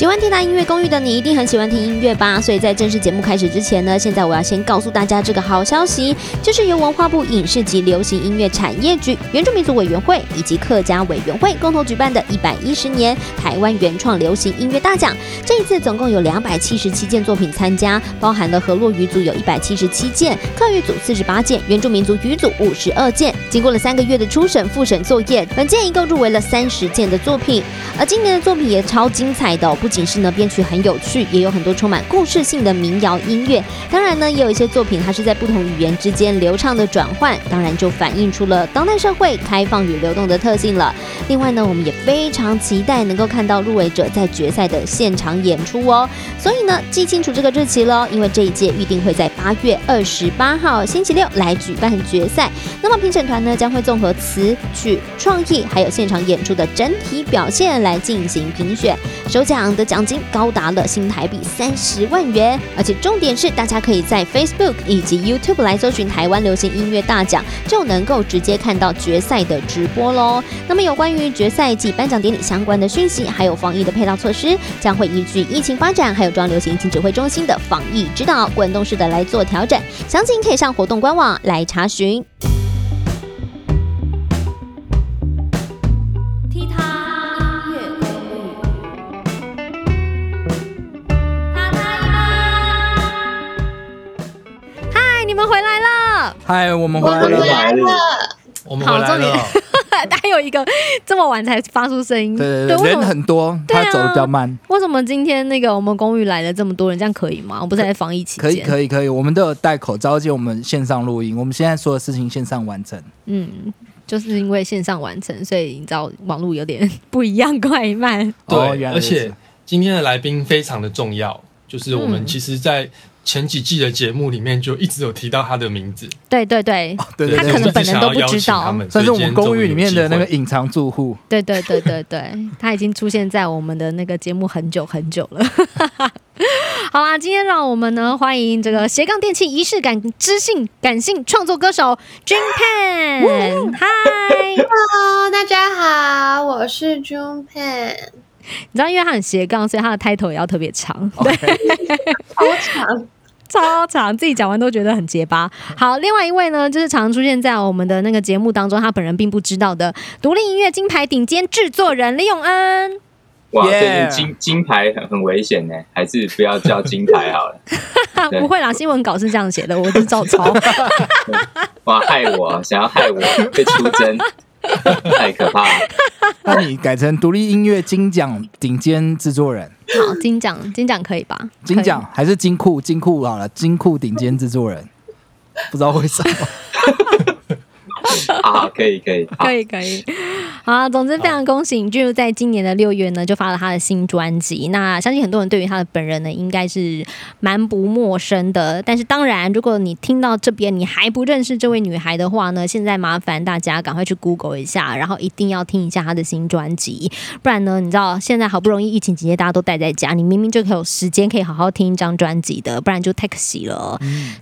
喜欢听他音乐公寓的你，一定很喜欢听音乐吧？所以在正式节目开始之前呢，现在我要先告诉大家这个好消息，就是由文化部影视及流行音乐产业局、原住民族委员会以及客家委员会共同举办的一百一十年台湾原创流行音乐大奖。这一次总共有两百七十七件作品参加，包含了河洛语组有一百七十七件，客语组四十八件，原住民族语组五十二件。经过了三个月的初审、复审作业，本届一共入围了三十件的作品。而今年的作品也超精彩的，不仅是呢编曲很有趣，也有很多充满故事性的民谣音乐。当然呢，也有一些作品它是在不同语言之间流畅的转换，当然就反映出了当代社会开放与流动的特性了。另外呢，我们也非常期待能够看到入围者在决赛的现场演出哦。所以呢，记清楚这个日期喽，因为这一届预定会在八月二十八号星期六来举办决赛。那么评审团呢将会综合词曲创意还有现场演出的整体表现来进行评选。首奖的奖金高达了新台币三十万元，而且重点是大家可以在 Facebook 以及 YouTube 来搜寻台湾流行音乐大奖，就能够直接看到决赛的直播喽。那么有关于决赛及颁奖典礼相关的讯息，还有防疫的配套措施，将会依据疫情发展还有中央流行疫情指挥中心的防疫指导，滚动式的来做调整。详情可以上活动官网来查询。嗨，我们回来了。我们回来了，还 有一个这么晚才发出声音，对对对，人很多，他走的比较慢。为什么今天那个我们公寓来了这么多人？这样可以吗？我不是在防疫期间，可以可以可以，我们都有戴口罩，而且我们线上录音，我们现在所有事情线上完成。嗯，就是因为线上完成，所以你知道网络有点不一样快慢。哦对，而且今天的来宾非常的重要，就是我嗯们其实，在前几季的节目里面就一直有提到他的名字，对对对，对对他可能本人都不知道。他们算是我们公寓里面的那个隐藏住户。对对对对对，他已经出现在我们的那个节目很久很久了。好啦，今天让我们呢欢迎这个斜杠电器仪式感知性感性创作歌手 Jun Pan，嗨！Hello，大家好，我是 June Pan，你知道，因为他很斜杠，所以他的 title 也要特别长，对，超长，超长，自己讲完都觉得很结巴。好，另外一位呢，就是常出现在我们的那个节目当中，他本人并不知道的独立音乐金牌顶尖制作人李永恩。哇近金金牌很很危险呢，还是不要叫金牌好了。对不会啦，新闻稿是这样写的，我是照抄。哇，害我，想要害我被出征，太可怕了。那你改成独立音乐金奖顶尖制作人，好，金奖，金奖可以吧？金奖还是金库？金库好了，金库顶尖制作人，不知道为什么。好，可以可以，可以可以，好啊，总之非常恭喜尹俊在今年的六月呢就发了他的新专辑。那相信很多人对于他的本人呢应该是蛮不陌生的。但是当然，如果你听到这边你还不认识这位女孩的话呢，现在麻烦大家赶快去 Google 一下，然后一定要听一下她的新专辑。不然呢，你知道现在好不容易疫情期间大家都待在家，你明明就可以有时间可以好好听一张专辑的，不然就太可惜了。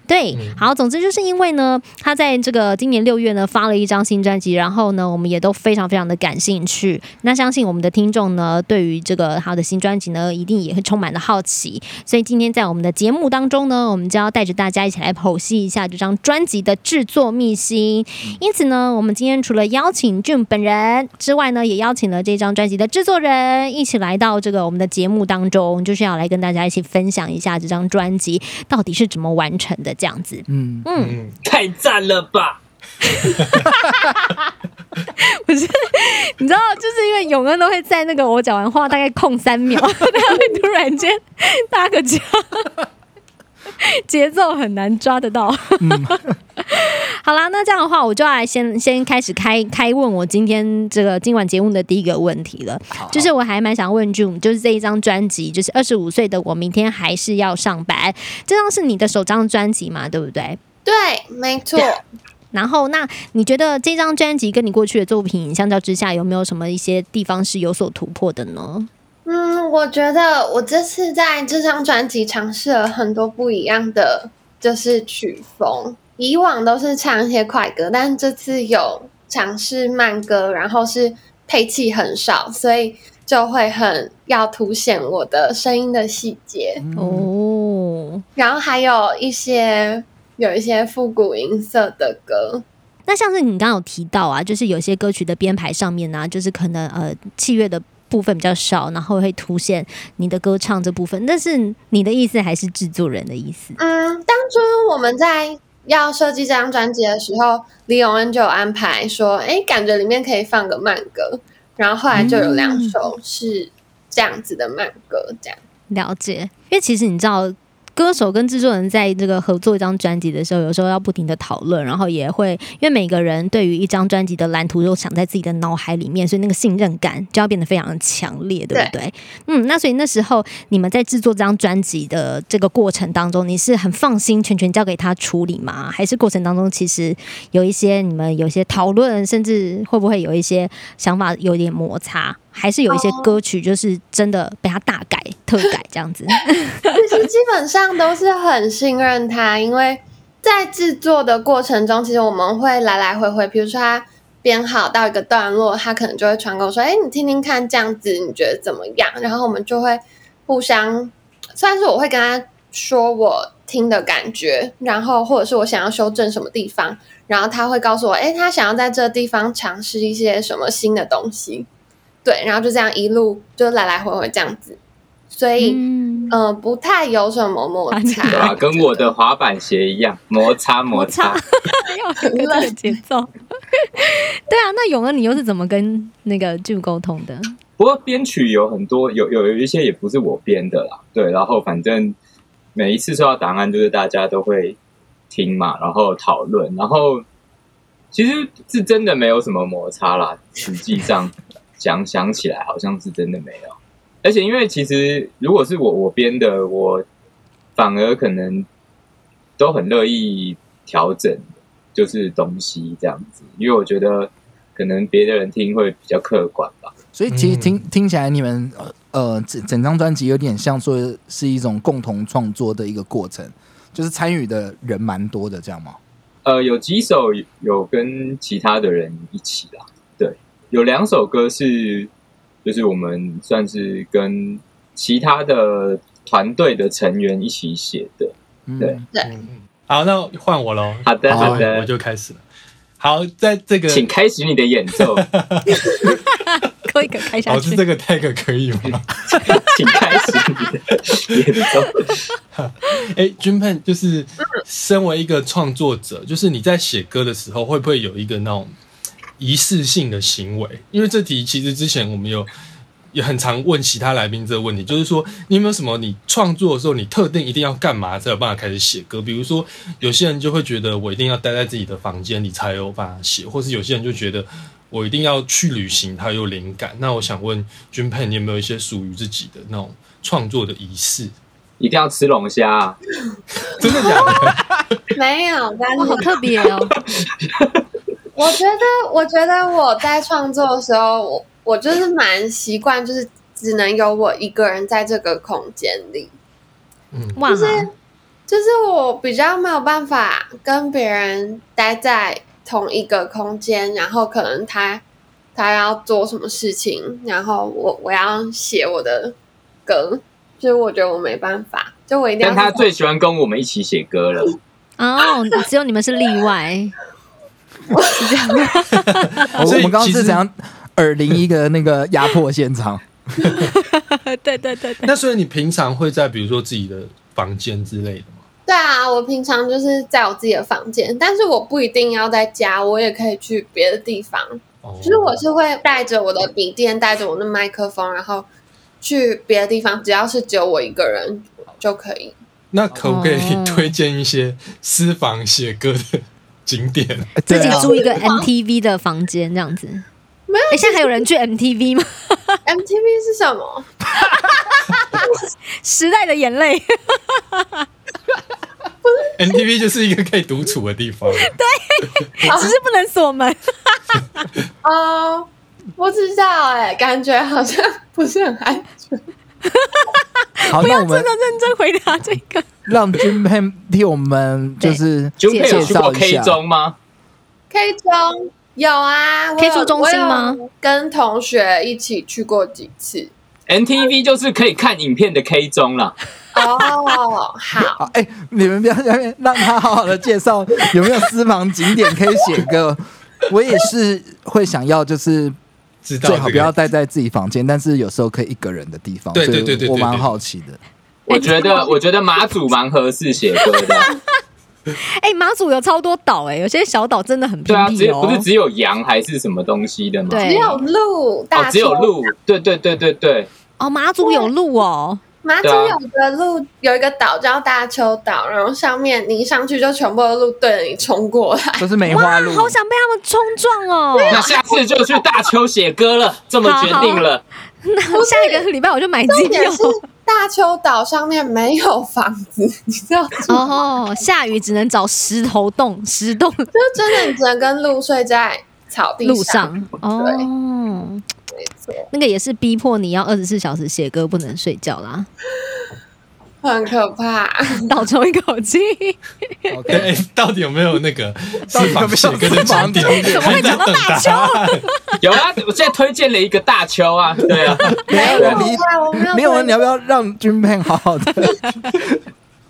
对，好，总之就是因为呢，他在这个今年六月呢发了一张新专辑，然后呢，我们也都非常非常的感兴趣。那相信我们的听众呢，对于这个他的新专辑呢，一定也会充满了好奇。所以今天在我们的节目当中呢，我们就要带着大家一起来剖析一下这张专辑的制作秘辛。因此呢，我们今天除了邀请 June 本人之外呢，也邀请了这张专辑的制作人一起来到这个我们的节目当中，就是要来跟大家一起分享一下这张专辑到底是怎么完成的这样子。嗯，嗯，嗯，太赞了吧！不是，你知道，就是因为永恩都会在那个我讲完话大概空三秒，他会突然间搭个腔，节奏很难抓得到。好啦，那这样的话，我就要来先先开始开开问我今天这个今晚节目的第一个问题了，就是我还蛮想问 June，就是这一张专辑，就是二十五岁的我明天还是要上班，这张是你的首张专辑嘛，对不对？对，没错。然后，那你觉得这张专辑跟你过去的作品相较之下，有没有什么一些地方是有所突破的呢？嗯，我觉得我这次在这张专辑尝试了很多不一样的，就是曲风。以往都是唱一些快歌，但这次有尝试慢歌，然后是配器很少，所以就会很要凸显我的声音的细节，哦，然后还有一些有一些复古音色的歌，那像是你刚刚有提到啊，就是有些歌曲的编排上面呢、就是可能呃器乐的部分比较少，然后会凸显你的歌唱这部分。但是你的意思还是制作人的意思？嗯，当初我们在要设计这张专辑的时候，李永恩就有安排说，哎，感觉里面可以放个慢歌，然后后来就有两首是这样子的慢歌，这样。了解，因为其实你知道。歌手跟制作人在这个合作一张专辑的时候，有时候要不停的讨论，然后也会因为每个人对于一张专辑的蓝图都想在自己的脑海里面，所以那个信任感就要变得非常的强烈，对不对？嗯，那所以那时候你们在制作这张专辑的这个过程当中，你是很放心全权交给他处理吗？还是过程当中其实有一些你们有一些讨论，甚至会不会有一些想法有点摩擦？还是有一些歌曲就是真的被他大改、特改这样子？其实基本上都是很信任他，因为在制作的过程中，其实我们会来来回回，比如说他编好到一个段落，他可能就会传给我说：“哎，你听听看，这样子你觉得怎么样？”然后我们就会互相，虽然说我会跟他说我听的感觉，然后或者是我想要修正什么地方，然后他会告诉我：“哎，他想要在这地方尝试一些什么新的东西。”对，然后就这样一路就来来回回这样子，所以嗯、呃不太有什么摩擦。对啊，跟我的滑板鞋一样，摩擦摩擦。要跟 这个节奏。对啊，那永恩，你又是怎么跟那个 Ju 沟通的？不过编曲有很多，有有有一些也不是我编的啦。对，然后反正每一次收到答案，就是大家都会听嘛，然后讨论，然后其实是真的没有什么摩擦啦。实际上想想起来，好像是真的没有。而且因为其实如果是我我编的，我反而可能都很乐意调整，就是东西这样子，因为我觉得可能别的人听会比较客观吧。所以其实听、听起来，你们呃呃整整张专辑有点像说是一种共同创作的一个过程，就是参与的人蛮多的，这样吗？呃，有几首有跟其他的人一起啦，对，有两首歌是就是我们算是跟其他的团队的成员一起写的。嗯对嗯好，那换我喽。好的，好的我，就开始了。好，在这个请开始你的演奏，可以开下去。保持这个 tag 可以吗？请开始你的演奏。哎，君佩就是身为一个创作者，就是你在写歌的时候，会不会有一个那种仪式性的行为？因为这题其实之前我们有也很常问其他来宾这个问题，就是说你有没有什么你创作的时候，你特定一定要干嘛才有办法开始写歌？比如说有些人就会觉得我一定要待在自己的房间里才有办法写，或是有些人就觉得我一定要去旅行才有灵感。那我想问君佩，你有没有一些属于自己的那种创作的仪式？一定要吃龙虾、啊，真的假的？没有，但，是好特别哦！我觉得，我觉得我在创作的时候，我我就是蛮习惯，就是只能有我一个人在这个空间里，嗯，哇，就是我比较没有办法跟别人待在同一个空间，然后可能他他要做什么事情，然后我我要写我的歌，就是我觉得我没办法，就我一定要但他最喜欢跟我们一起写歌了。哦，只有你们是例外，是这样吗？所以我我们刚刚是怎样耳聆一个那个压迫现场？对对对对，那所以你平常会在比如说自己的房间之类的吗？对啊，我平常就是在我自己的房间，但是我不一定要在家，我也可以去别的地方。哦，就是我是会带着我的笔电，带着我的麦克风，然后去别的地方，只要是只有我一个人就可以。那可不可以哦推荐一些私房写歌的景点？自己租一个 MTV 的房间这样子。没有哎，现在还有人去 MTV 吗？MTV 是什么？时代的眼泪，MTV 就是一个可以独处的地方。对只是不能锁门。哦，不知道哎、感觉好像不是很安全。好，那我们真的认真回答这个。让君佩替我们就是介绍一下 K。中吗？K 中有啊，我 K 有书中心吗？跟同学一起去过几次。NTV 就是可以看影片的 K 中了。哦，好，好，哎、你们不要下面让他好好的介绍有没有私房景点可以写歌。我也是会想要，就是最好不要待在自己房间，但是有时候可以一个人的地方。对对所以对我蛮好奇的。我觉得，我觉得马祖蛮合适写歌的。哎、马祖有超多岛哎、有些小岛真的很对啊，只。有不是只有羊还是什么东西的吗？只有鹿，哦大，只有鹿。对对对对对，哦，马祖有鹿哦。马祖有个路，有一个岛叫大丘岛，然后上面你一上去就全部的路对着你冲过来。这是梅花鹿，好想被他们冲撞哦！那下次就去大邱写歌了，这么决定了。那下一个礼拜我就买机票。重点是大丘岛上面没有房子，你知道吗？哦，下雨只能找石头洞，石洞就真的你只能跟鹿睡在草地路上。哦，没错，那个也是逼迫你要二十四小时写歌，不能睡觉啦，很可怕。倒抽一口气。对，OK，哎、到底有没有那个 到底有没有写歌的 景点？怎么会讲到大邱有啊，我现在推荐了一个大邱啊，对啊，没有人没有没有人，你要不要让君佩好好的？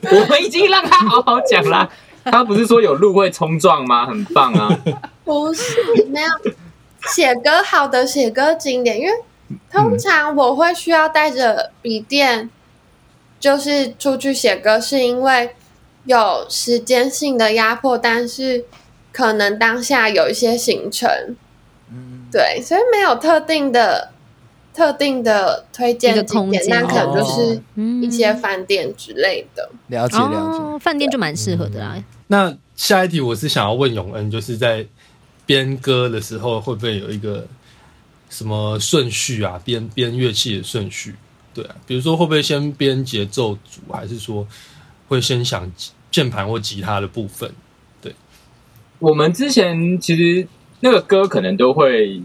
我们已经让他好好讲啦。他不是说有路会冲撞吗？很棒啊！不是没有写歌好的写歌景点，因为通常我会需要带着笔电，就是出去写歌，是因为有时间性的压迫，但是可能当下有一些行程，嗯，对，所以没有特定的特定的推荐景点，空间那可能就是嗯。一些饭店之类的。了解了解，饭店就蛮适合的啦。那下一题我是想要问永恩，就是在编歌的时候会不会有一个什么顺序啊？编编乐器的顺序，对啊，比如说会不会先编节奏组，还是说会先想键盘或吉他的部分？对我们之前其实那个歌可能都会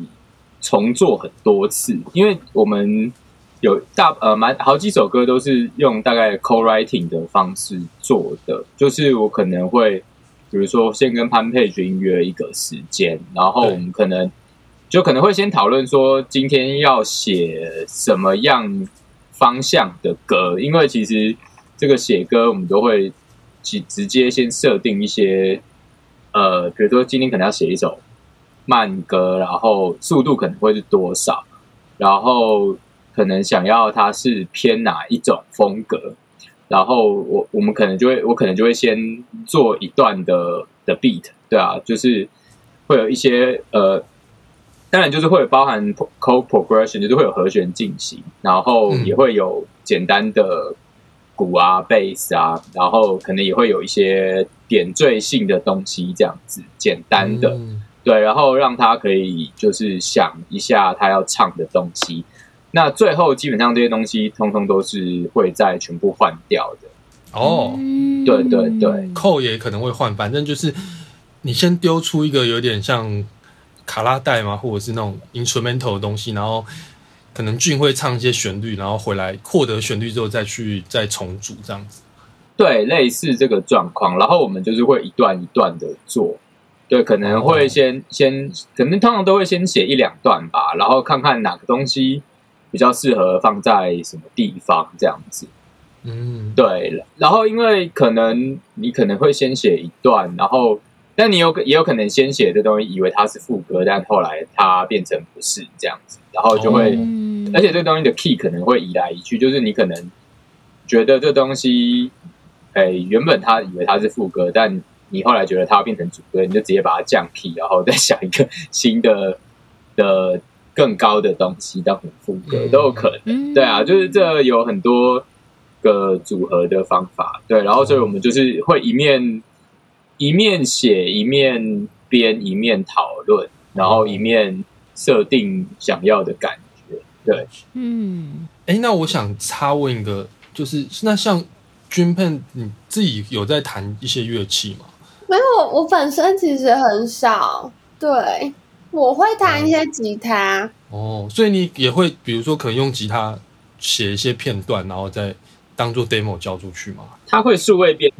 重做很多次，因为我们有大呃蛮好几首歌都是用大概 co-writing 的方式做的，就是我可能会比如说先跟潘佩君约一个时间，然后我们可能就可能会先讨论说今天要写什么样方向的歌，因为其实这个写歌我们都会直直接先设定一些。呃，比如说今天可能要写一首慢歌，然后速度可能会是多少，然后可能想要它是偏哪一种风格，然后我我们可能就会我可能就会先做一段的的 beat，对啊，就是会有一些呃，当然就是会有包含 co progression，就是会有和弦进行，然后嗯也会有简单的鼓啊、贝斯啊，然后可能也会有一些点缀性的东西，这样子简单的，嗯对，然后让他可以就是想一下他要唱的东西。那最后基本上这些东西通通都是会再全部换掉的。哦，嗯对对对扣也可能会换，反正就是你先丢出一个有点像卡拉带嘛，或者是那种 instrumental 的东西，然后可能俊会唱一些旋律，然后回来获得旋律之后再去再重组这样子。对，类似这个状况，然后我们就是会一段一段的做。对，可能会先、先，可能通常都会先写一两段吧，然后看看哪个东西比较适合放在什么地方这样子。嗯，对，然后因为可能你可能会先写一段，然后但你有也有可能先写这东西，以为它是副歌，但后来它变成不是这样子，然后就会，嗯而且这东西的 key 可能会移来移去，就是你可能觉得这东西，哎，原本他以为它是副歌，但你后来觉得它要变成主歌，你就直接把它降 key，然后再想一个新的的更高的东西当成副歌嗯都有可能。嗯对啊，就是这有很多个组合的方法，对，然后所以我们就是会一面一面写，一面编，一面讨论，然后一面设定想要的感觉，对。嗯，哎，那我想插问一个，就是那像君佩，你自己有在弹一些乐器吗？没有，我本身其实很少，对，我会弹一些吉他，哦，所以你也会，比如说可能用吉他写一些片段，然后再当做 demo 交出去吗？他会数位编，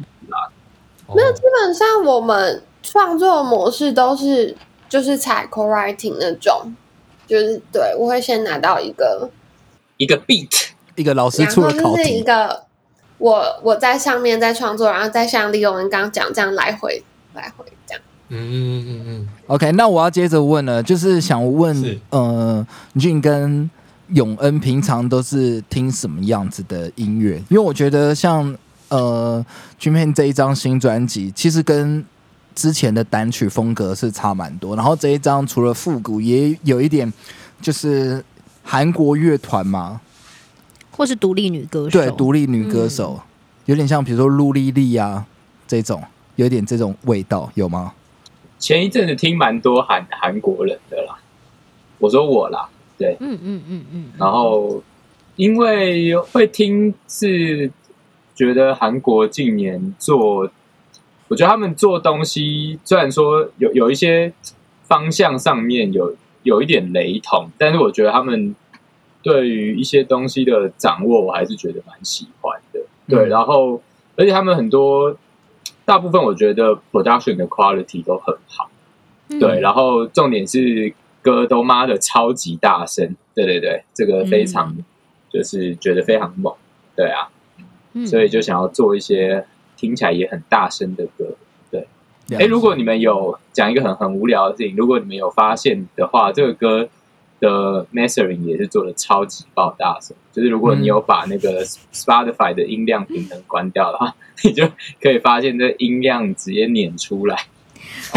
哦。基本上我们创作模式都是就是采 co-writing 那种，就是对我会先拿到一个，一个 beat，一个老师然出的考后就是一，个我我在上面在创作，然后再像李永文刚刚讲这样来回来回这样。嗯嗯嗯嗯 OK，那我要接着问了，就是想问是，呃，俊跟永恩平常都是听什么样子的音乐？因为我觉得像呃，君片这一张新专辑，其实跟之前的单曲风格是差蛮多。然后这一张除了复古，也有一点就是韩国乐团嘛，或是独立女歌手，对，独立女歌手，有点像比如说陆丽丽啊这种，有点这种味道，有吗？前一阵子听蛮多韩韩国人的啦，我说我啦，对，嗯嗯嗯嗯，然后因为会听是觉得韩国近年做，我觉得他们做东西虽然说有有一些方向上面有有一点雷同，但是我觉得他们对于一些东西的掌握，我还是觉得蛮喜欢的。对，嗯。然后而且他们很多大部分我觉得 production 的 quality 都很好。嗯。对，然后重点是歌都妈的超级大声，对对对，这个非常、就是觉得非常猛，对啊，嗯。所以就想要做一些听起来也很大声的歌。对。哎，如果你们有讲一个很很无聊的事情，如果你们有发现的话，这个歌的 mastering 也是做的超级爆大声，就是如果你有把那个 Spotify 的音量平衡关掉的话，你就可以发现这音量直接撵出来。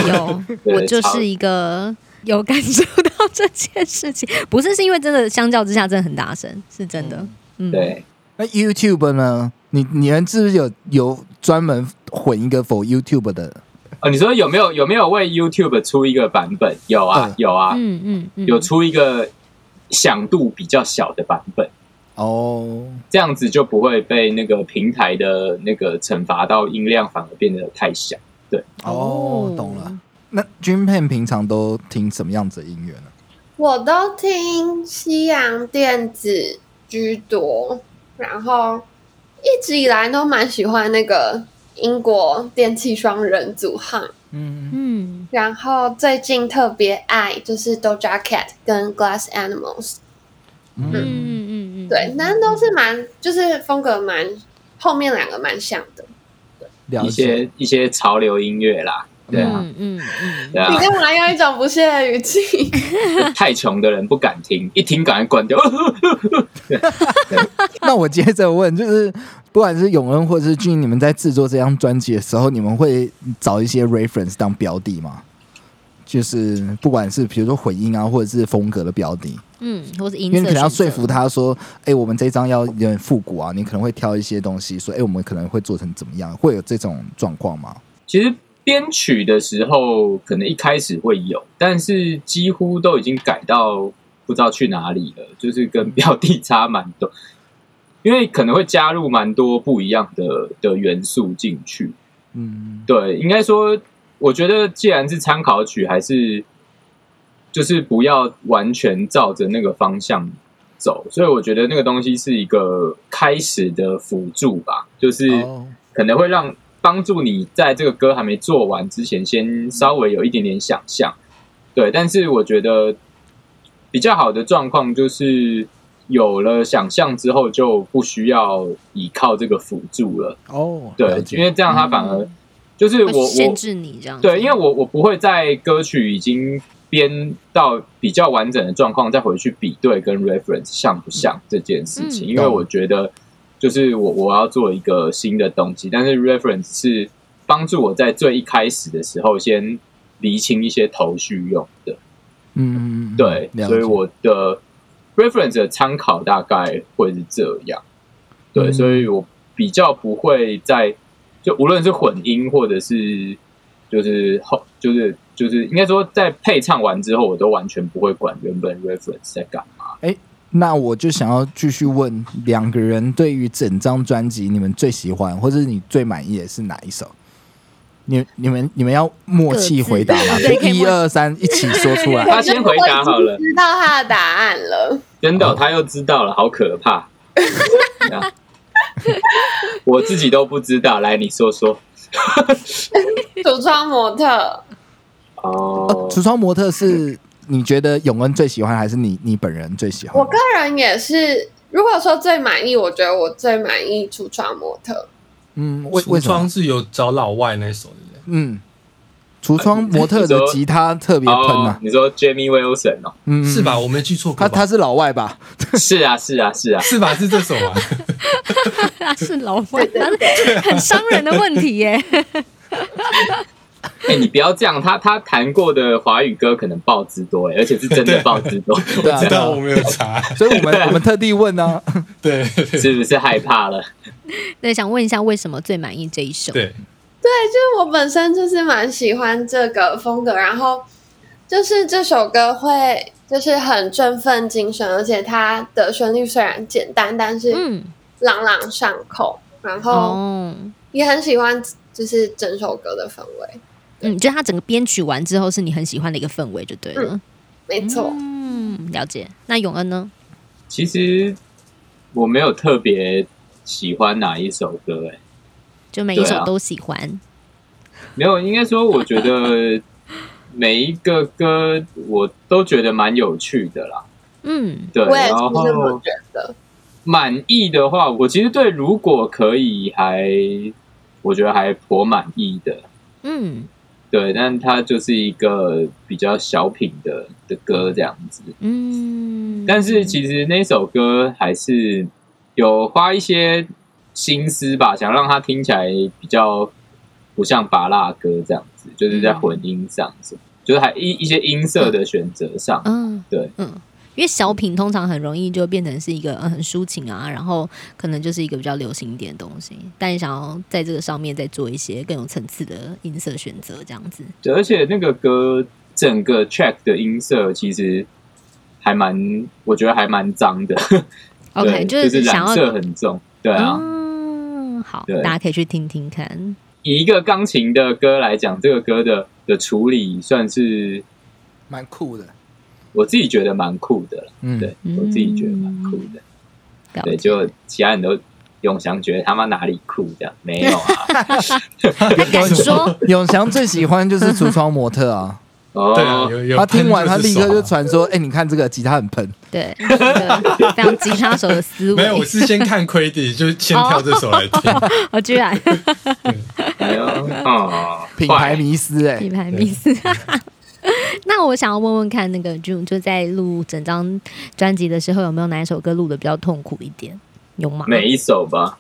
有，我就是一个有感受到这件事情，不是是因为真的相较之下真的很大声，是真的。嗯，对，那 YouTube 呢？你你们是不是有有专门混一个 for YouTube 的？哦，你说有没有有没有为 YouTube 出一个版本？有啊，嗯有啊，嗯嗯嗯，有出一个响度比较小的版本，哦，这样子就不会被那个平台的那个惩罚到音量反而变得太小。对。哦，懂了。那 Dream Pen 平常都听什么样子的音乐呢？我都听西洋电子居多，然后一直以来都蛮喜欢那个英国电器双人组合，嗯，嗯。然后最近特别爱就是 Doja Cat 跟 Glass Animals，嗯。嗯。嗯嗯，对，那都是蛮就是风格蛮后面两个蛮像的。一。些一些潮流音乐啦，对啊，嗯嗯嗯，对啊你，干嘛用一种不屑的语气？太穷的人不敢听，一听赶快关掉。那我接着问，就是不管是永恩或者是俊，你们在制作这张专辑的时候，你们会找一些 reference 当标的吗？就是不管是比如说混音啊，或者是风格的标的，嗯，或是音因为，你可能要说服。他说，哎、我们这张要有点复古啊，你可能会挑一些东西说，哎、我们可能会做成怎么样，会有这种状况吗？其实编曲的时候，可能一开始会有，但是几乎都已经改到不知道去哪里了，就是跟标的差蛮多，因为可能会加入蛮多不一样的的元素进去。嗯，对，应该说，我觉得既然是参考曲，还是就是不要完全照着那个方向走，所以我觉得那个东西是一个开始的辅助吧，就是。哦，可能会让帮助你在这个歌还没做完之前，先稍微有一点点想象。对，但是我觉得比较好的状况就是有了想象之后，就不需要依靠这个辅助了。哦，对因为这样它反而就是我我限制你这样。对，因为我我不会在歌曲已经编到比较完整的状况，再回去比对跟 reference 像不像这件事情，嗯因为我觉得就是我我要做一个新的东西，但是 reference 是帮助我在最一开始的时候先厘清一些头绪用的，嗯嗯，嗯对，所以我的 reference 的参考大概会是这样，对，嗯。所以我比较不会在就无论是混音或者是就是后就是就是应该说在配唱完之后，我都完全不会管原本 reference 在干嘛。那我就想要继续问两个人，对于整张专辑，你们最喜欢或者是你最满意的是哪一首？你你们你们要默契回答吗？一二三，一起说出来。他先回答好了知道他的答案了。真的，他又知道了，好可怕！我自己都不知道，来你说说。橱窗模特，哦，橱窗模特是你觉得永恩最喜欢，还是你你本人最喜欢？我个人也是，如果说最满意，我觉得我最满意橱窗模特。嗯，为为什么橱窗？是有找老外那首的，嗯，橱窗模特的吉他特别喷哦啊，，你说 Jamie Wilson 哦？嗯，是吧？？我没记错，他他是老外吧？是啊，是啊，是啊。是吧？是这首啊？他是老外，很伤人的问题耶。哎、你不要这样，他他弹过的华语歌可能爆之多哎，而且是真的爆之多，对啊，知道我没有查，所以我们我们特地问呢，对。是不是害怕了？对，想问一下，为什么最满意这一首？对，对，就是我本身就是蛮喜欢这个风格，然后就是这首歌会就是很振奋精神，而且它的旋律虽然简单，但是嗯，朗朗上口，然后哦，也很喜欢就是整首歌的氛围。嗯，就它整个编曲完之后，是你很喜欢的一个氛围，就对了。没错，嗯，了解。那永恩呢？其实我没有特别喜欢哪一首歌哎，就每一首都喜欢。没有，应该说我觉得 每一个歌我都觉得蛮有趣的啦。嗯对，我也是然这么觉得。满意的话，我其实对如果可以还，我觉得还颇满意的。嗯对，但它就是一个比较小品的的歌这样子。嗯，但是其实那首歌还是有花一些心思吧，想让它听起来比较不像拔蜡歌这样子，就是在混音上什么，就是还一一些音色的选择上，嗯。对。嗯，因为小品通常很容易就变成是一个嗯很抒情啊，然后可能就是一个比较流行一点的东西，但你想要在这个上面再做一些更有层次的音色选择，这样子。对而且那个歌整个 track 的音色其实还蛮，我觉得还蛮脏的 OK，就是想染色很重，对啊。嗯，好，大家可以去听听看。以一个钢琴的歌来讲，这个歌的的处理算是蛮酷的。我自己觉得蛮酷的了。嗯，对我自己觉得蛮酷的。对，就其他人都永祥觉得他妈哪里酷这样，没有啊。他敢说，永祥最喜欢就是橱窗模特啊，哦，对啊，有有他听完他立刻就传说，哎，你看这个吉他很喷，对，非常吉他手的思维。没有，我是先看 credit 就先挑这首来听。我居然哎呦，哦，品牌迷思哎品，牌迷思。那我想要问问看，那个 June 就在录整张专辑的时候，有没有哪一首歌录的比较痛苦一点？有吗？每一首吧。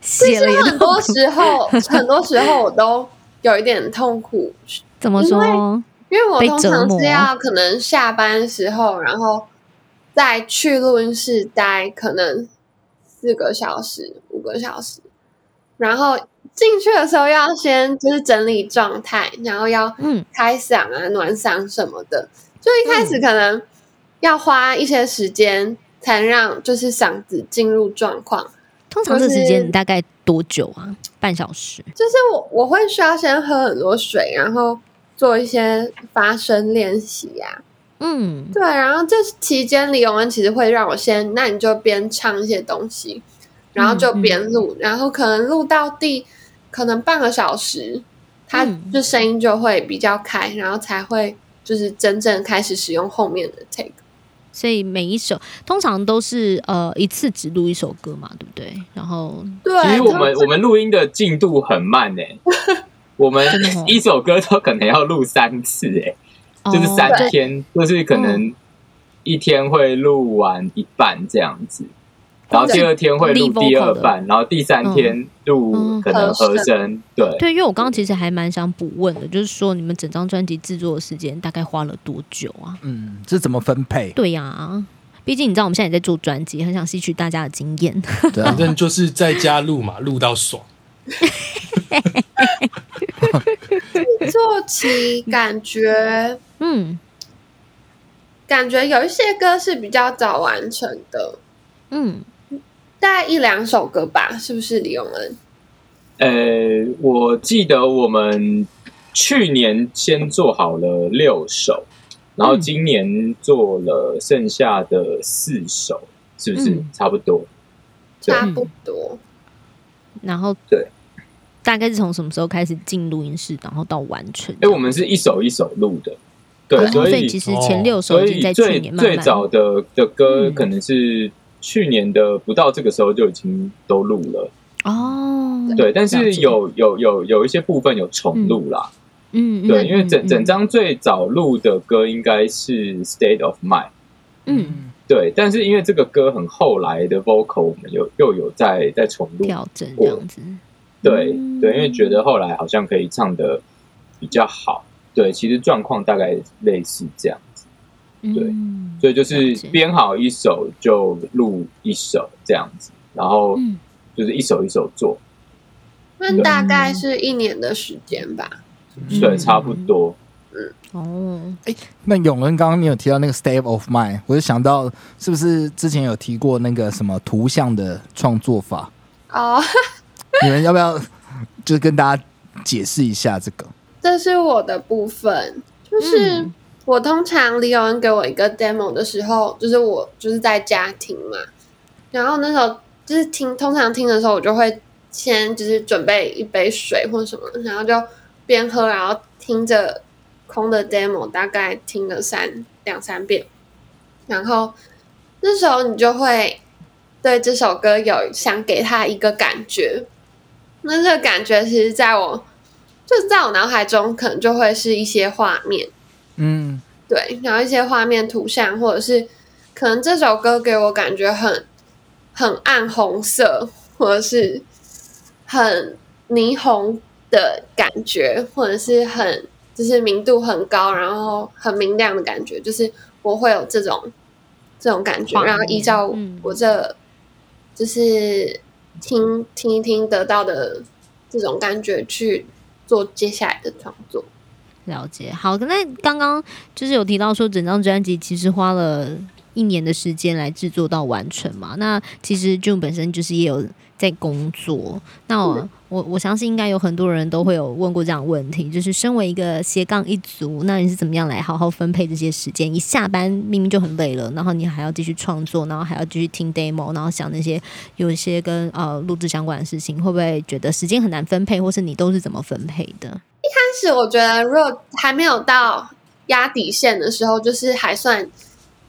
写了也很多时候，很多时候我都有一点痛苦，怎么说？因为我通常是要可能下班时候，然后再去录音室待可能四个小时、五个小时，然后进去的时候要先就是整理状态，然后要嗯开嗓啊、暖嗓什么的。就一开始可能要花一些时间，才能让就是嗓子进入状况。通常这时间大概多久啊？半小时。就是我我会需要先喝很多水，然后做一些发声练习呀、嗯对，然后这期间李永恩其实会让我先，那你就边唱一些东西，然后就边录，然后可能录到第可能半个小时，它嗯就声音就会比较开，然后才会就是真正开始使用后面的 take。所以每一首通常都是呃一次只录一首歌嘛，对不对？然后对，其实我们我们录音的进度很慢诶，我们一首歌都可能要录三次诶，就是哦三天，就是可能一天会录完一半这样子。然后第二天会录第二版，然后第三天录嗯。可能和声，对，对，因为我刚刚其实还蛮想补问的，就是说你们整张专辑制作的时间大概花了多久啊？嗯，这怎么分配？对呀、毕竟你知道我们现在也在做专辑，很想吸取大家的经验。对啊。反，正就是在家录嘛，录到爽。做起感觉嗯。感觉有一些歌是比较早完成的，嗯，大概一两首歌吧，是不是李永恩？呃，我记得我们去年先做好了六首，然后今年做了剩下的四首，是不是、嗯差不多？差不多。然后对，大概是从什么时候开始进录音室，然后到完成？哎，我们是一首一首录的，对，哦所以其实前六首已经在去最年慢慢最早的的歌嗯可能是去年的不到这个时候就已经都录了，哦，对，但是有有有有一些部分有重录啦，嗯，嗯对，因为整整嗯。张最早录的歌应该是《State of Mind》。嗯。对，但是因为这个歌很后来的 vocal，我们有又有在在重录，调整这样子，对嗯。对，因为觉得后来好像可以唱的比较好，对，其实状况大概类似这样。子，对嗯所以就是编好一首就录一首这样子，然后嗯。就是一首一首做，那大概是一年的时间吧。对，嗯差不多。嗯。哦，哎那永恩刚刚你有提到那个 state of mind，我就想到是不是之前有提过那个什么图像的创作法？哦，你们要不要就是跟大家解释一下这个？这是我的部分，就是嗯我通常李友恩给我一个 demo 的时候，就是我就是在家听嘛，然后那时候就是听，通常听的时候，我就会先就是准备一杯水或什么，然后就边喝，然后听着空的 demo，大概听了三两三遍，然后那时候你就会对这首歌有想给他一个感觉，那这个感觉其实在我就是在我脑海中可能就会是一些画面，嗯对，然后一些画面图像，或者是可能这首歌给我感觉很很暗红色，或者是很霓虹的感觉，或者是很就是明度很高，然后很明亮的感觉，就是我会有这种这种感觉，然后依照嗯我这就是听听一听得到的这种感觉去做接下来的创作。了解。好，那刚刚就是有提到说，整张专辑其实花了一年的时间来制作到完成嘛。那其实 June 本身就是也有在工作。那我我我相信应该有很多人都会有问过这样的问题，就是身为一个斜杠一族，那你是怎么样来好好分配这些时间？一下班明明就很累了，然后你还要继续创作，然后还要继续听 demo，然后想那些有一些跟呃录制相关的事情，会不会觉得时间很难分配，或是你都是怎么分配的？但是我觉得，如果还没有到压底线的时候，就是还算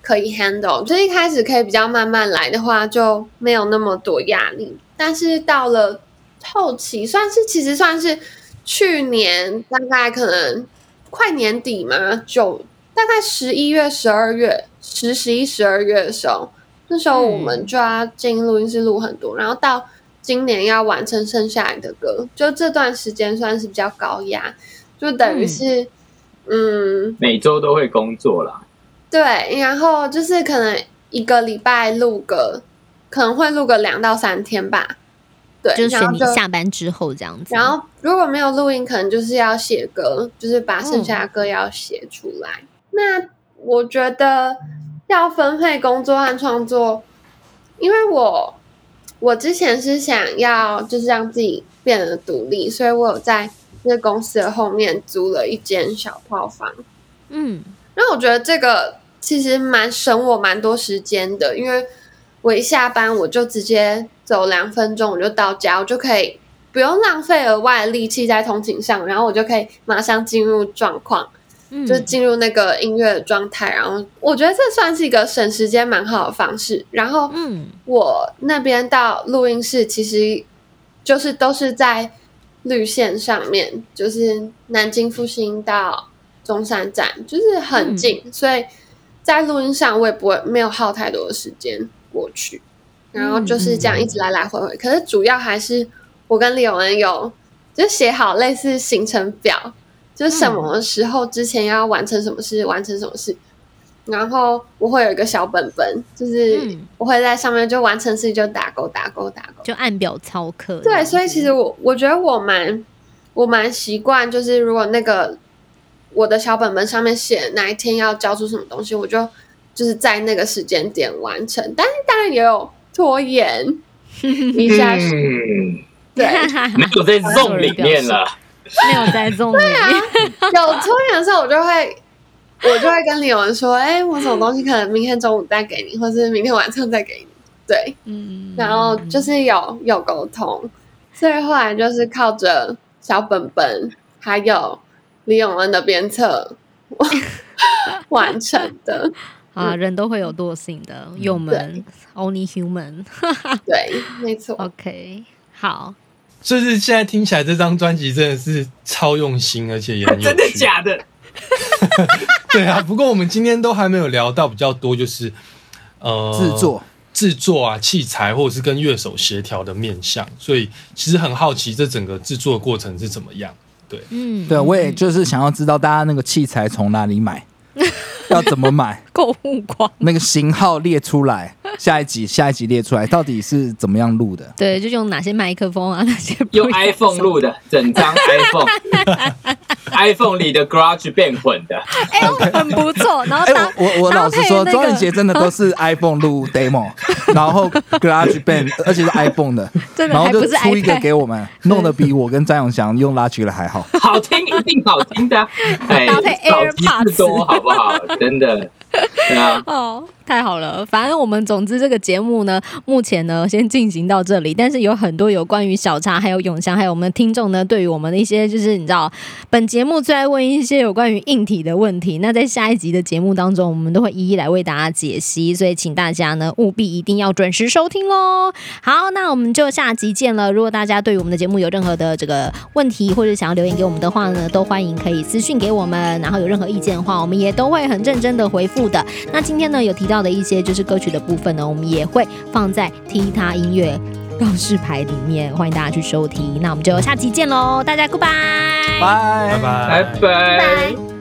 可以 handle。就一开始可以比较慢慢来的话，就没有那么多压力。但是到了后期，算是其实算是去年大概可能快年底嘛，就大概十一月、十二月、十、十一、十二月的时候，那时候我们就要进录音室录很多，然后到今年要完成剩下来的歌，就这段时间算是比较高压，就等于是，嗯，每周都会工作啦，对，然后就是可能一个礼拜录个，可能会录个两到三天吧，对，就是选你下班之后这样子。然后如果没有录音，可能就是要写歌，就是把剩下的歌要写出来。那我觉得要分配工作和创作，因为我我之前是想要就是让自己变得独立，所以我有在那个公司的后面租了一间小套房。嗯然后我觉得这个其实蛮省我蛮多时间的，因为我一下班我就直接走两分钟我就到家，我就可以不用浪费额外的力气在通勤上，然后我就可以马上进入状况，嗯，就进入那个音乐的状态。然后我觉得这算是一个省时间蛮好的方式。然后嗯我那边到录音室其实就是都是在绿线上面，就是南京复兴到中山站，就是很近，所以在录音上我也不会没有耗太多的时间过去，然后就是这样一直来来回回。可是主要还是我跟李永恩有就写好类似行程表，就是什么时候之前要完成什么事，完成什么事。然后我会有一个小本本，就是嗯我会在上面就完成事情就打勾打勾打勾。就按表操课对，所以其实我我觉得我蛮我蛮习惯，就是如果那个我的小本本上面写哪一天要交出什么东西，我就就是在那个时间点完成。但是当然也有拖延 一下，嗯，对，没有在 zone 里面了，没有在中里面。有拖延的时候，我就会我就会跟李文说，哎、我什么东西可能明天中午再给你，或是明天晚上再给你。对，嗯，然后就是有有沟通，所以后来就是靠着小本本还有李永恩的鞭策 完成的。啊，人都会有惰性的，友们，only human。对，没错。OK，好，就是现在听起来这张专辑真的是超用心，而且也很 有趣。真的假的？对啊，不过我们今天都还没有聊到比较多，就是呃制作制作啊、器材或者是跟乐手协调的面向，所以其实很好奇这整个制作过程是怎么样。对，嗯，对，我也就是想要知道大家那个器材从哪里买，要怎么买，购物狂。那个型号列出来，下一集下一集列出来，到底是怎么样录的？对，就用哪些麦克风啊，那些用用 iPhone 录的，整张 iPhone，iPhone 里的 Garage 变混的，哎、很不错。然后哎、我我我老实说，配那个庄仁杰真的都是 iPhone 录 demo，然后 Garage Band，而且是 iPhone 的然后就还不是出一个给我们，弄得比我跟张永祥用 Logic 的还好。好听一定好听的搭配 AirPods 多好不好？真的，对啊，哦，太好了！反正我们总之这个节目呢，目前呢先进行到这里，但是有很多有关于小茶还有永祥还有我们的听众呢，对于我们的一些就是你知道，本节目最爱问一些有关于硬体的问题。那在下一集的节目当中，我们都会一一来为大家解析，所以请大家呢务必一定要准时收听喽。好，那我们就下集见了。如果大家对于我们的节目有任何的这个问题，或者想要留言给我们的话呢，都欢迎可以私讯给我们，然后有任何意见的话，我们也都会很认真的回复的。那今天呢有提到的一些就是歌曲的部分呢，我们也会放在踢踏音乐告示牌里面，欢迎大家去收听。那我们就下集见喽，大家 goodbye。拜拜拜拜拜。拜。